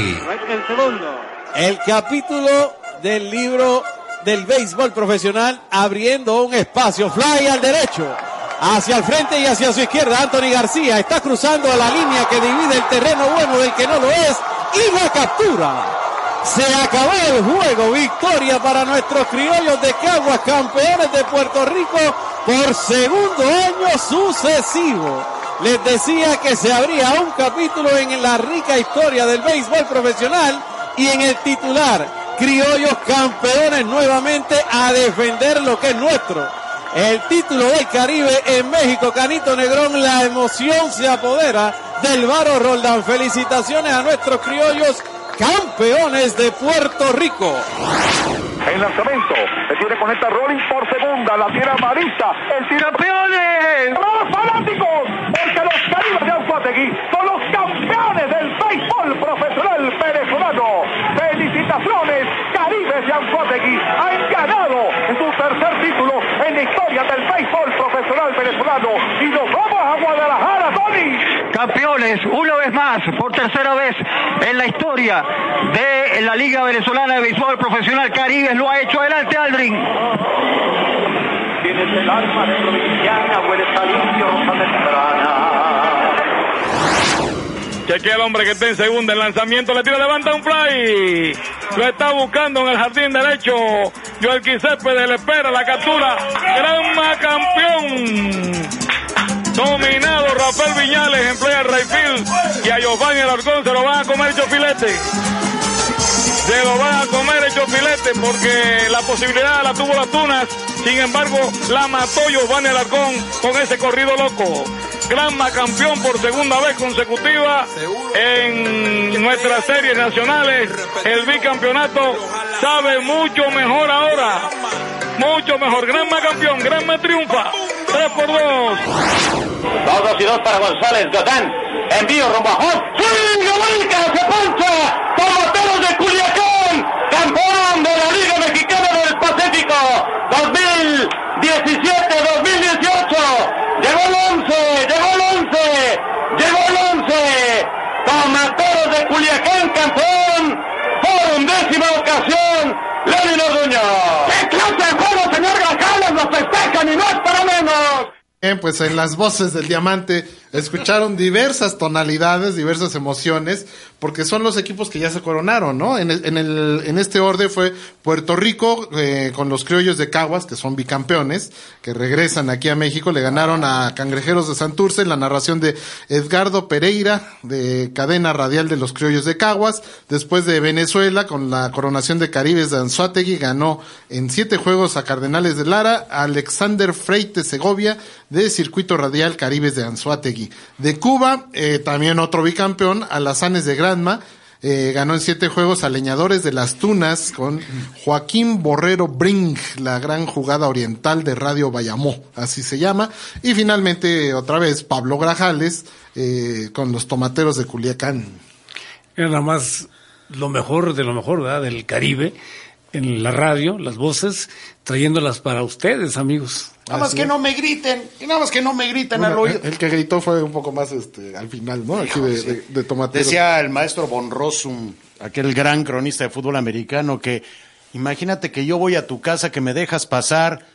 El capítulo del libro del béisbol profesional abriendo un espacio. Fly al derecho hacia el frente y hacia su izquierda. Anthony García está cruzando la línea que divide el terreno bueno del que no lo es y la captura. Se acabó el juego. Victoria para nuestros criollos de Caguas, campeones de Puerto Rico por segundo año sucesivo. Les decía que se abría un capítulo en la rica historia del béisbol profesional y en el titular. Criollos campeones nuevamente a defender lo que es nuestro el título del Caribe en México. Canito Negrón, la emoción se apodera del Baro Roldán. Felicitaciones a nuestros criollos campeones de Puerto Rico. El lanzamiento se tiene con esta rolling por segunda, la tira Marista, el tirapeones, los fanáticos, porque los caribes de Anzuategui son los campeones del béisbol profesional venezolano. Felicitaciones, Caribes de Anzuategui han ganado en la historia del béisbol profesional venezolano y nos vamos a Guadalajara, Tony. Campeones, una vez más, por tercera vez en la historia de la Liga Venezolana de Béisbol Profesional Caribe, lo ha hecho adelante Aldrin. Tienes el alma de provinciana, hueles a limpio, rosa temprana. Chequea el hombre que está en segunda. El lanzamiento le tira, levanta un fly. Lo está buscando en el jardín derecho. Joel Céspedes le espera la captura. Gran campeón. Dominado Rafael Viñales en Playa Rayfield. Y a Giovanni Alarcón se lo van a comer hecho filete. se lo van a comer hecho filete porque la posibilidad la tuvo las Tunas. Sin embargo, la mató Giovanni Alarcón con ese corrido loco. Granma campeón por segunda vez consecutiva en nuestras series nacionales. El bicampeonato sabe mucho mejor ahora. Mucho mejor. Granma campeón, Granma triunfa. 3 por 2. Dos, dos y dos para González Gotán. Envío rumbo a. ¡Sí! ¡Se poncha! ¡Tomateros de Culiacán! ¡Campeón de la Liga Mexicana del Pacífico! 2017-2018. Llegó el 11. Llegó el 11. Llegó el 11. Tomateros de Culiacán, campeón. Por undécima ocasión. Lenin Orduño. ¡Qué clase de juego, señor Grajales! ¡Lo festejan y no es para menos! Pues en las voces del diamante escucharon diversas tonalidades, diversas emociones, porque son los equipos que ya se coronaron, ¿no? En, este orden fue Puerto Rico eh, con los criollos de Caguas, que son bicampeones, que regresan aquí a México, le ganaron a Cangrejeros de Santurce en la narración de Edgardo Pereira, de cadena radial de los criollos de Caguas. Después de Venezuela, con la coronación de Caribes de Anzuategui, ganó en siete juegos a Cardenales de Lara, Alexander Freite Segovia, de Circuito Radial Caribes de Anzuategui. De Cuba, eh, también otro bicampeón, Alazanes de Granma, eh, ganó en siete juegos a Leñadores de las Tunas con Joaquín Borrero Brink, la gran jugada oriental de Radio Bayamó, así se llama. Y finalmente, otra vez, Pablo Grajales eh, con los Tomateros de Culiacán. Era nada más lo mejor de lo mejor ¿verdad? del Caribe en la radio, las voces, trayéndolas para ustedes, amigos. Nada más que no me griten, y nada más que no me griten Bueno, al oído. el, el que gritó fue un poco más este, al final, ¿no? Aquí de, de, de Tomateros. Decía el maestro Von Rossum, aquel gran cronista de fútbol americano, que imagínate que yo voy a tu casa, que me dejas pasar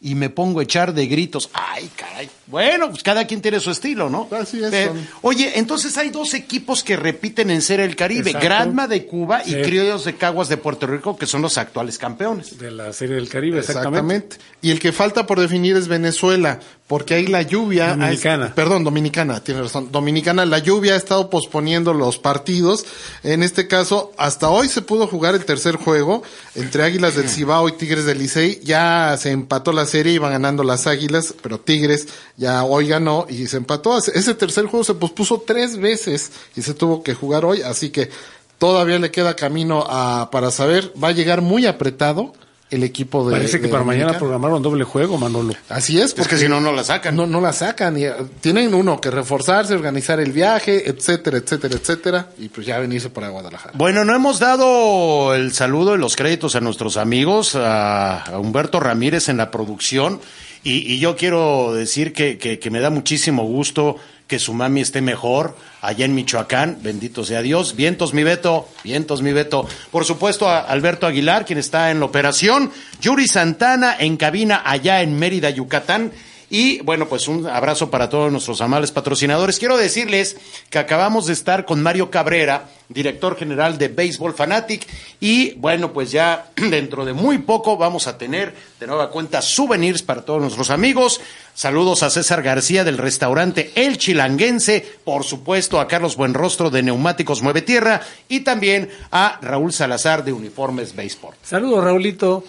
y me pongo a echar de gritos. Ay, caray. Bueno, pues cada quien tiene su estilo, ¿no? Así es. Eh, oye, entonces hay dos equipos que repiten en ser el Caribe, Exacto. Granma de Cuba y. Criollos de Caguas de Puerto Rico, que son los actuales campeones. De la Serie del Caribe, exactamente. Exactamente. Y el que falta por definir es Venezuela, porque ahí la lluvia... Dominicana. perdón, Dominicana, tiene razón. Dominicana, la lluvia ha estado posponiendo los partidos. En este caso, hasta hoy se pudo jugar el tercer juego entre Águilas del Cibao y Tigres del Licey. Ya se empató la serie, iban ganando las Águilas, pero Tigres ya hoy ganó y se empató. Ese tercer juego se pospuso tres veces y se tuvo que jugar hoy, así que todavía le queda camino a, para saber. Va a llegar muy apretado el equipo de Parece que de para mañana programaron doble juego, Manolo. Así es, Es porque que si no, no la sacan. no, no la sacan. Y, eh, tienen uno que reforzarse, organizar el viaje, etcétera, etcétera, etcétera, y pues ya venirse para Guadalajara. Bueno, no hemos dado el saludo y los créditos a nuestros amigos, a, a Humberto Ramírez en la producción, y, y yo quiero decir que, que- que me da muchísimo gusto que su mami esté mejor allá en Michoacán, bendito sea Dios. Vientos mi Beto, vientos mi Beto. Por supuesto a Alberto Aguilar, quien está en la operación, Yuri Santana en cabina allá en Mérida, Yucatán. Y bueno, pues un abrazo para todos nuestros amables patrocinadores. Quiero decirles que acabamos de estar con Mario Cabrera, director general de Baseball Fanatic. Y bueno, pues ya [CLEARS THROAT] dentro de muy poco vamos a tener de nueva cuenta souvenirs para todos nuestros amigos. Saludos a César García del restaurante El Chilanguense, por supuesto a Carlos Buenrostro de Neumáticos Mueve Tierra y también a Raúl Salazar de Uniformes Baseball. Saludos, Raulito.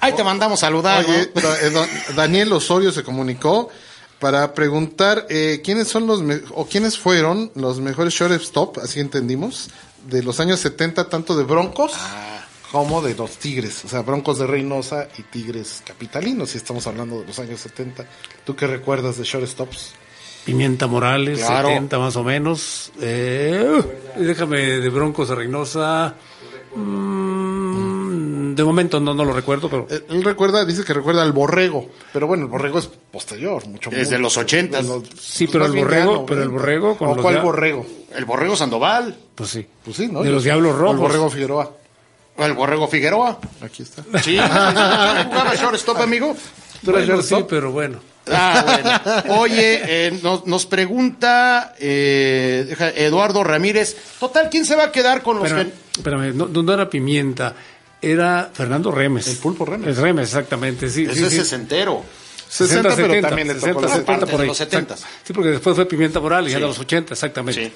Ahí te mandamos saludar. Oye, ¿no? pero, eh, Daniel Osorio se comunicó para preguntar eh, quiénes son los me- o quiénes fueron los mejores shortstop, así entendimos, de los años 70, tanto de Broncos como de los Tigres, o sea, Broncos de Reynosa y Tigres Capitalinos, si estamos hablando de los años 70. ¿Tú qué recuerdas de shortstops? Pimienta Morales, Claro. 70 más o menos. Eh, déjame de Broncos de Reynosa. Mm, de momento no, no lo recuerdo, pero Él, él recuerda, dice que recuerda al Borrego, pero bueno, el Borrego es posterior, mucho Es de los ochentas. Sí, pero el Borrego- pero el 90. Borrego con ¿O los cuál Borrego? El Borrego Sandoval. pues sí. Pues sí, ¿no? De Yo- los Diablos o El Rojos. Borrego Figueroa. O el Borrego Figueroa. Aquí está. Sí, [LAUGHS] jugaba shortstop, amigo. ¿Tú eres Bueno, sí, shortstop? pero bueno. Ah, bueno. Oye, eh, nos, nos pregunta eh, Eduardo Ramírez. Total, ¿quién se va a quedar con los Espérame, que- espérame, no, no era Pimienta, era Fernando Remes. El Pulpo Remes. El Remes, exactamente, sí. Ese sí, es sí. sesentero. 60, pero también le tocó 60, la 70 parte por de ahí. los 70. exacto. Sí, porque después fue Pimienta Morales, ya Sí. de los 80, exactamente. Sí.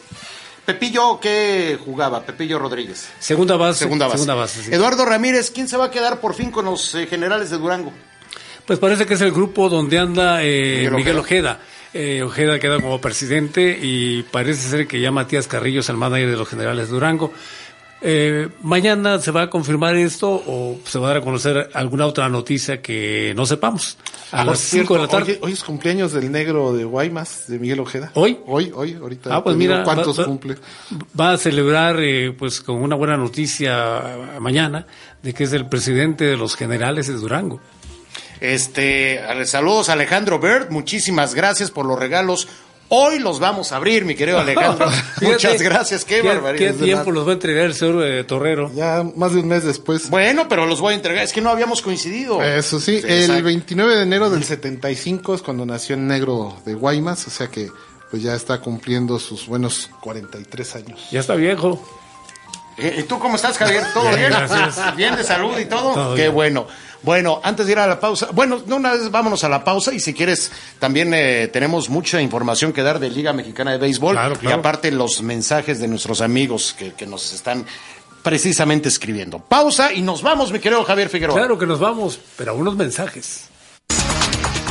Pepillo, ¿qué jugaba? Pepillo Rodríguez. Segunda base. Segunda base. Segunda base, sí. Eduardo Ramírez, ¿quién se va a quedar por fin con los eh, generales de Durango? Pues parece que es el grupo donde anda eh, Miguel. Ojeda. Eh, Ojeda queda como presidente y parece ser que ya Matías Carrillo es el manager de los generales de Durango. Eh, mañana se va a confirmar esto o se va a dar a conocer alguna otra noticia que no sepamos. A Por las 5 de la tarde. Hoy, hoy es cumpleaños del negro de Guaymas, de Miguel Ojeda. ¿Hoy? Hoy, hoy, ahorita. Ah, pues mira, ¿Cuántos va- va- cumple? Va a celebrar, eh, pues, con una buena noticia eh, mañana de que es el presidente de los generales de Durango. Este, saludos a Alejandro Bird, muchísimas gracias por los regalos. Hoy los vamos a abrir, mi querido Alejandro. [LAUGHS] Muchas gracias, qué, barbaridad. ¿Qué tiempo los va a entregar el señor eh, Torrero? Ya más de un mes después. Bueno, pero los voy a entregar, es que no habíamos coincidido. Eso sí, el exacto. 29 de enero del 75 es cuando nació el negro de Guaymas, o sea que pues ya está cumpliendo sus buenos 43 años. Ya está viejo. Eh, ¿Y tú cómo estás, Javier? ¿Todo Bien, bien? gracias. ¿Bien de salud y todo? Todo Qué bien. bueno. Bueno, antes de ir a la pausa, bueno, de una vez vámonos a la pausa y si quieres, también eh, tenemos mucha información que dar de Liga Mexicana de Béisbol Claro, claro. y aparte los mensajes de nuestros amigos que, que nos están precisamente escribiendo. Pausa y nos vamos, mi querido Javier Figueroa. Claro que nos vamos, pero a unos mensajes.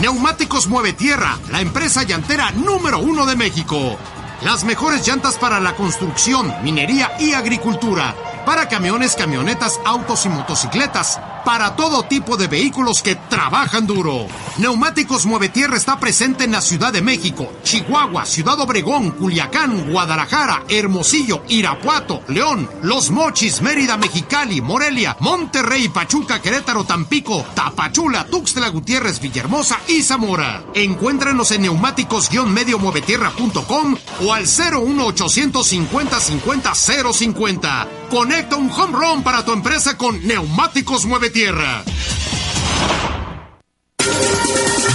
Neumáticos Mueve Tierra, la empresa llantera número uno de México. Las mejores llantas para la construcción, minería y agricultura. Para camiones, camionetas, autos y motocicletas. Para todo tipo de vehículos que trabajan duro. Neumáticos Mueve Tierra está presente en la Ciudad de México, Chihuahua, Ciudad Obregón, Culiacán, Guadalajara, Hermosillo, Irapuato, León, Los Mochis, Mérida, Mexicali, Morelia, Monterrey, Pachuca, Querétaro, Tampico, Tapachula, Tuxtla Gutiérrez, Villahermosa y Zamora. Encuéntranos en neumáticos-muevetierra.com o al 01850 50 050. Conecta un home run para tu empresa con Neumáticos Mueve Tierra.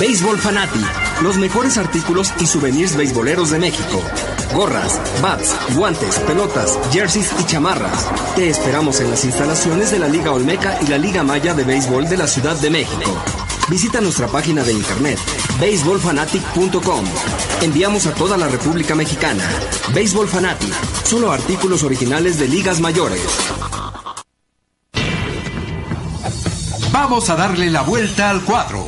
Béisbol Fanatic, los mejores artículos y souvenirs beisboleros de México. Gorras, bats, guantes, pelotas, jerseys y chamarras. Te esperamos en las instalaciones de la Liga Olmeca y la Liga Maya de Béisbol de la Ciudad de México. Visita nuestra página de internet, baseballfanatic.com. Enviamos a toda la República Mexicana. Béisbol Fanatic, solo artículos originales de ligas mayores. Vamos a darle la vuelta al cuadro.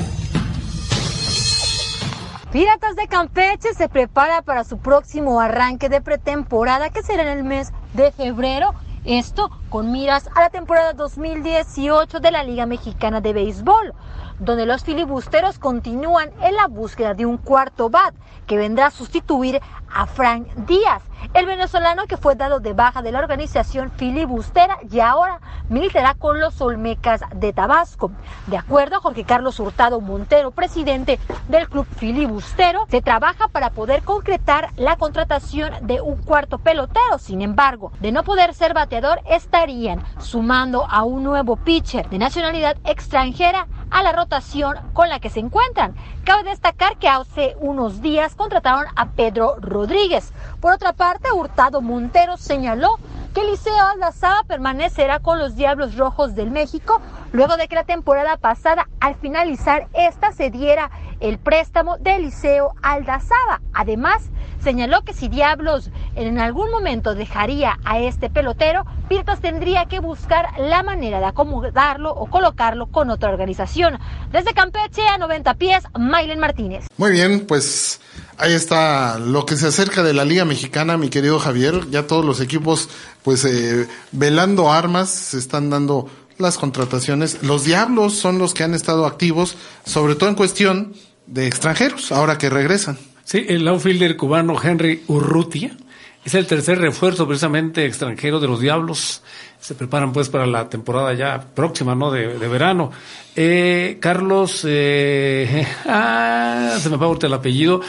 Piratas de Campeche se prepara para su próximo arranque de pretemporada que será en el mes de febrero. Esto con miras a la temporada 2018 de la Liga Mexicana de Béisbol, donde los filibusteros continúan en la búsqueda de un cuarto bat que vendrá a sustituir a Frank Díaz, el venezolano que fue dado de baja de la organización filibustera y ahora militará con los Olmecas de Tabasco. De acuerdo a Jorge Carlos Hurtado Montero, presidente del club filibustero, se trabaja para poder concretar la contratación de un cuarto pelotero. Sin embargo, de no poder ser bateador, estarían sumando a un nuevo pitcher de nacionalidad extranjera a la rotación con la que se encuentran. Cabe destacar que hace unos días contrataron a Pedro Rodríguez. Por otra parte, Hurtado Montero señaló que Liceo Aldazaba permanecerá con los Diablos Rojos del México luego de que la temporada pasada, al finalizar esta, se diera el préstamo de Liceo Aldazaba. Además, señaló que si Diablos en algún momento dejaría a este pelotero, Piratas tendría que buscar la manera de acomodarlo o colocarlo con otra organización. Desde Campeche a 90 pies, Maylen Martínez. Muy bien, pues ahí está lo que se acerca de la Liga Mexicana, mi querido Javier. Ya todos los equipos, pues, eh, velando armas, se están dando las contrataciones. Los Diablos son los que han estado activos, sobre todo en cuestión de extranjeros, ahora que regresan. Sí, el outfielder cubano Henry Urrutia es el tercer refuerzo precisamente extranjero de los Diablos. Se preparan pues para la temporada ya próxima, ¿no? De, de verano. Eh, Carlos, eh, [LAUGHS] ah, se me va ahorita el apellido.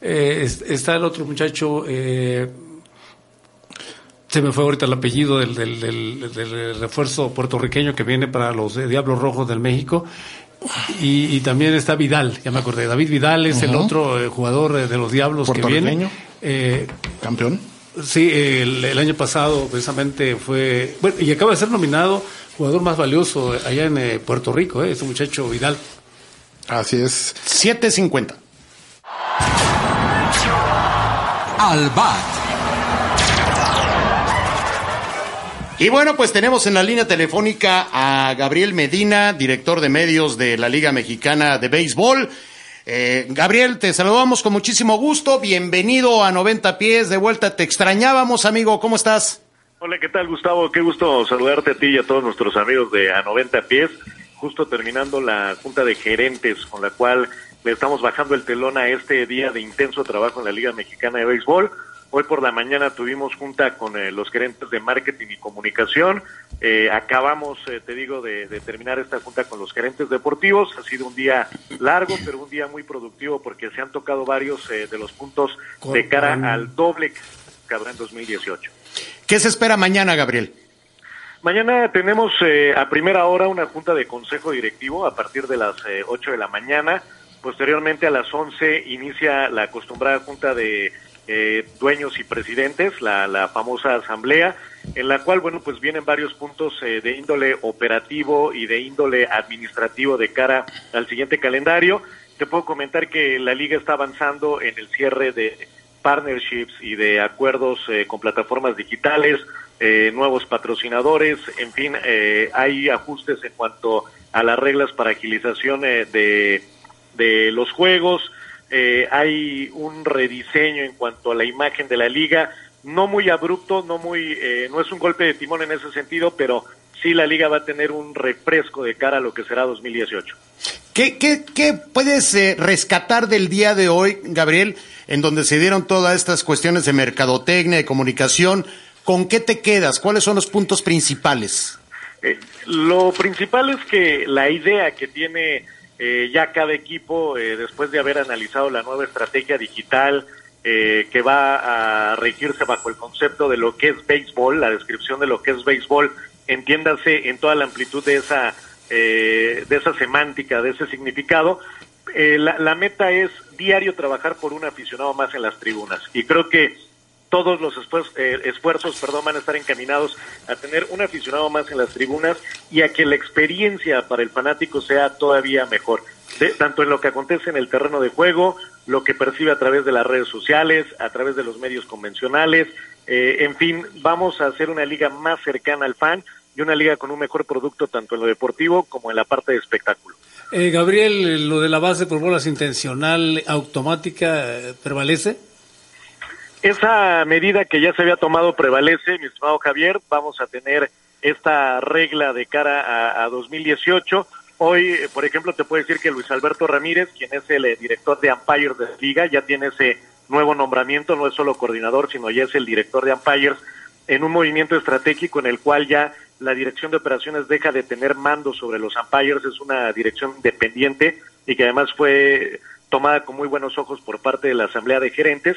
Eh, es- está el otro muchacho, eh, se me fue ahorita el apellido del, del, del- del refuerzo puertorriqueño que viene para los eh, Diablos Rojos del México. Y, y también está Vidal, ya me acordé. David Vidal es el otro eh, jugador eh, de los Diablos que viene. Eh, Campeón. Sí, el, el año pasado precisamente fue. Bueno, y acaba de ser nominado jugador más valioso allá en eh, Puerto Rico, eh, ese muchacho Vidal. Así es. 750. Al bat. Y bueno, pues tenemos en la línea telefónica a Gabriel Medina, director de medios de la Liga Mexicana de Béisbol. Eh, Gabriel, te saludamos con muchísimo gusto. Bienvenido a 90 pies. De vuelta, te extrañábamos, amigo. ¿Cómo estás? Hola, ¿qué tal, Gustavo? Qué gusto saludarte a ti y a todos nuestros amigos de A 90 pies. Justo terminando la junta de gerentes con la cual le estamos bajando el telón a este día de intenso trabajo en la Liga Mexicana de Béisbol. Hoy por la mañana tuvimos junta con eh, los gerentes de marketing y comunicación. Eh, acabamos, eh, te digo, de, de, terminar esta junta con los gerentes deportivos. Ha sido un día largo, pero un día muy productivo porque se han tocado varios de los puntos de cara al doble que habrá en 2018. ¿Qué se espera mañana, Gabriel? Mañana tenemos a primera hora una junta de consejo directivo a partir de las 8 de la mañana. Posteriormente a las 11 inicia la acostumbrada junta de eh, dueños y presidentes, la, la, famosa asamblea, en la cual, bueno, pues vienen varios puntos eh, de índole operativo y de índole administrativo de cara al siguiente calendario. Te puedo comentar que la liga está avanzando en el cierre de partnerships y de acuerdos eh, con plataformas digitales, eh, nuevos patrocinadores, en fin, eh, hay ajustes en cuanto a las reglas para agilización de, de los juegos, eh, hay un rediseño en cuanto a la imagen de la liga, no muy abrupto, no muy, eh, no es un golpe de timón en ese sentido, pero sí la liga va a tener un refresco de cara a lo que será 2018. ¿Qué, qué, qué puedes eh, rescatar del día de hoy, Gabriel, en donde se dieron todas estas cuestiones de mercadotecnia, de comunicación? ¿Con qué te quedas? ¿Cuáles son los puntos principales? Eh, lo principal es que la idea que tiene eh, ya cada equipo, eh, después de haber analizado la nueva estrategia digital eh, que va a regirse bajo el concepto de lo que es béisbol, la descripción de lo que es béisbol, entiéndase en toda la amplitud de esa, de esa semántica, de ese significado, la, la meta es diario trabajar por un aficionado más en las tribunas. Y creo que todos los esfuerzos, eh, esfuerzos perdón, van a estar encaminados a tener un aficionado más en las tribunas y a que la experiencia para el fanático sea todavía mejor, de, tanto en lo que acontece en el terreno de juego, lo que percibe a través de las redes sociales, a través de los medios convencionales, eh, en fin, vamos a hacer una liga más cercana al fan y una liga con un mejor producto tanto en lo deportivo como en la parte de espectáculo. Eh, Gabriel, lo de la base por bolas intencional automática eh, prevalece. Esa medida que ya se había tomado prevalece, mi estimado Javier. Vamos a tener esta regla de cara a, a 2018. Hoy, eh, por ejemplo, te puedo decir que Luis Alberto Ramírez, quien es el eh, director de Empires de Liga, ya tiene ese nuevo nombramiento, no es solo coordinador, sino ya es el director de Empires, en un movimiento estratégico en el cual ya la dirección de operaciones deja de tener mando sobre los Empires, es una dirección independiente y que además fue tomada con muy buenos ojos por parte de la Asamblea de Gerentes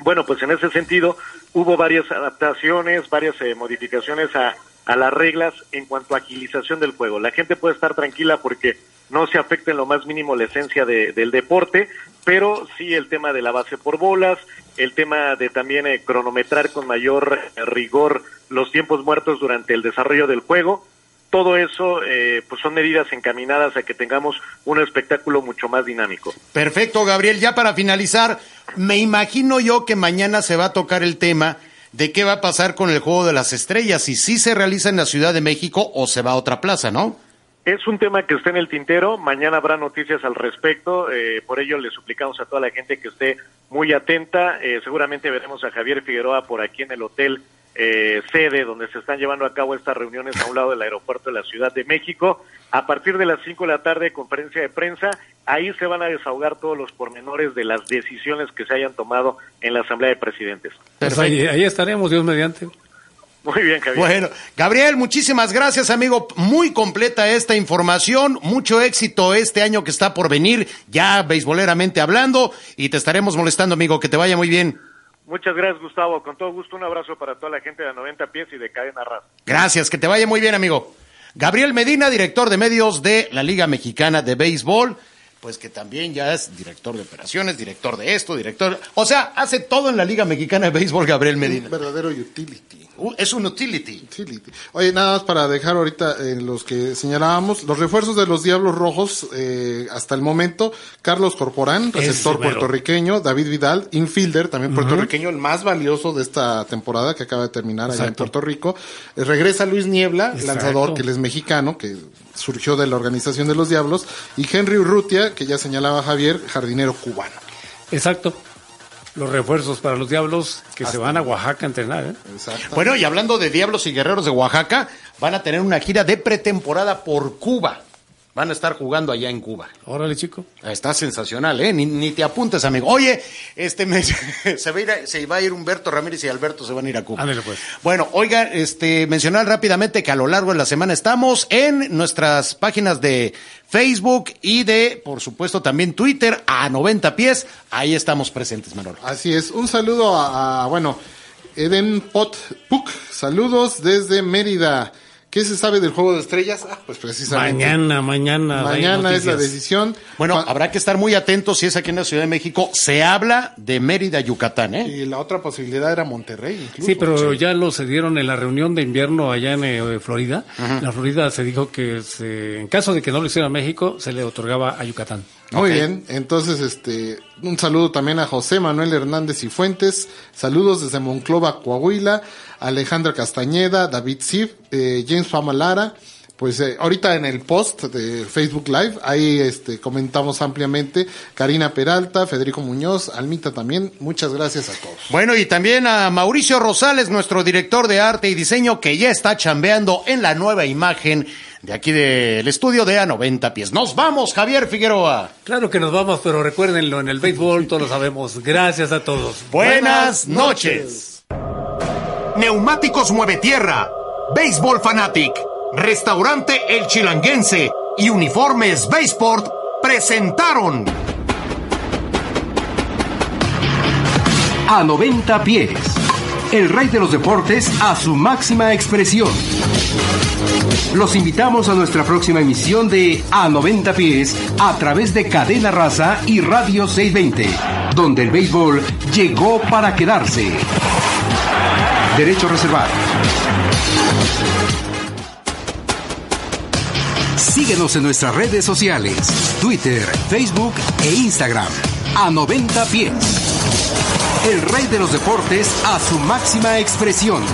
bueno, pues en ese sentido hubo varias adaptaciones, varias eh, modificaciones a, a, las reglas en cuanto a agilización del juego. La gente puede estar tranquila porque no se afecta en lo más mínimo la esencia de, del deporte, pero sí el tema de la base por bolas, el tema de también eh, cronometrar con mayor eh, rigor los tiempos muertos durante el desarrollo del juego todo eso eh, pues son medidas encaminadas a que tengamos un espectáculo mucho más dinámico. Perfecto, Gabriel. Ya para finalizar, me imagino yo que mañana se va a tocar el tema de qué va a pasar con el Juego de las Estrellas, si sí se realiza en la Ciudad de México o se va a otra plaza, ¿no? Es un tema que está en el tintero, mañana habrá noticias al respecto, eh, por ello le suplicamos a toda la gente que esté muy atenta, eh, seguramente veremos a Javier Figueroa por aquí en el hotel eh, sede donde se están llevando a cabo estas reuniones a un lado del aeropuerto de la Ciudad de México. A partir de las 5 de la tarde, conferencia de prensa, ahí se van a desahogar todos los pormenores de las decisiones que se hayan tomado en la Asamblea de Presidentes. Pues ahí, ahí estaremos, Dios mediante. Muy bien, Javier. Bueno, Gabriel, muchísimas gracias, amigo. Muy completa esta información. Mucho éxito este año que está por venir, ya beisboleramente hablando. Y te estaremos molestando, amigo. Que te vaya muy bien. Muchas gracias, Gustavo. Con todo gusto, un abrazo para toda la gente de 90 pies y de Cadena Raz. Gracias, que te vaya muy bien, amigo. Gabriel Medina, director de medios de la Liga Mexicana de Béisbol, pues que también ya es director de operaciones, director de esto, director. O sea, hace todo en la Liga Mexicana de Béisbol, Gabriel Medina. Un verdadero utility. Uh, es un utility. Utility. Oye, nada más para dejar ahorita en los que señalábamos, los refuerzos de los Diablos Rojos eh, hasta el momento, Carlos Corporán, receptor puertorriqueño, David Vidal, infielder, también puertorriqueño, el más valioso de esta temporada que acaba de terminar allá en. Puerto Rico. Eh, regresa Luis Niebla, Exacto. lanzador, que él es mexicano, que surgió de la organización de los Diablos, y Henry Urrutia, que ya señalaba Javier, jardinero cubano. Exacto. Los refuerzos para los diablos que se van a Oaxaca a entrenar. ¿eh? Bueno, y hablando de Diablos y Guerreros de Oaxaca, van a tener una gira de pretemporada por Cuba. Van a estar jugando allá en Cuba. Órale, chico. Está sensacional, ¿eh? Ni, ni te apuntes, amigo. Oye, este me- [LAUGHS] se, va a ir a- se va a ir Humberto Ramírez y Alberto se van a ir a Cuba. Ándale, pues. Bueno, oiga, este, mencionar rápidamente que a lo largo de la semana estamos en nuestras páginas de Facebook y de, por supuesto, también Twitter a 90 pies. Ahí estamos presentes, Manolo. Así es. Un saludo a, a, bueno, Eden Pot Puc. Saludos desde Mérida. ¿Qué se sabe del juego de estrellas? Ah, pues precisamente. Mañana, mañana. Mañana es la decisión. Bueno, habrá que estar muy atentos si es aquí en la Ciudad de México. Se habla de Mérida, Yucatán, ¿eh? Y la otra posibilidad era Monterrey. Incluso. Sí, pero ya lo se dieron en la reunión de invierno allá en eh, Florida. En la Florida se dijo que se- en caso de que no lo hiciera México, se le otorgaba a Yucatán. Muy bien, entonces este un saludo también a José Manuel Hernández y Fuentes, saludos desde Monclova, Coahuila, Alejandra Castañeda, David Sif, eh, James Famalara, pues eh, ahorita en el post de Facebook Live, ahí este comentamos ampliamente, Karina Peralta, Federico Muñoz, Almita también, muchas gracias a todos. Bueno, y también a Mauricio Rosales, nuestro director de arte y diseño, que ya está chambeando en la nueva imagen de aquí del estudio de A 90 pies. Nos vamos, Javier Figueroa. Claro que nos vamos, pero recuérdenlo, en el béisbol todos lo sabemos. Gracias a todos. Buenas noches. Neumáticos Mueve Tierra, Béisbol Fanatic, Restaurante El Chilanguense y Uniformes Baseport presentaron A 90 pies. El rey de los deportes a su máxima expresión. Los invitamos a nuestra próxima emisión de A 90 pies a través de Cadena Raza y Radio 620, donde el béisbol llegó para quedarse. Derecho reservado. Síguenos en nuestras redes sociales, Twitter, Facebook e Instagram. A 90 pies. El rey de los deportes a su máxima expresión.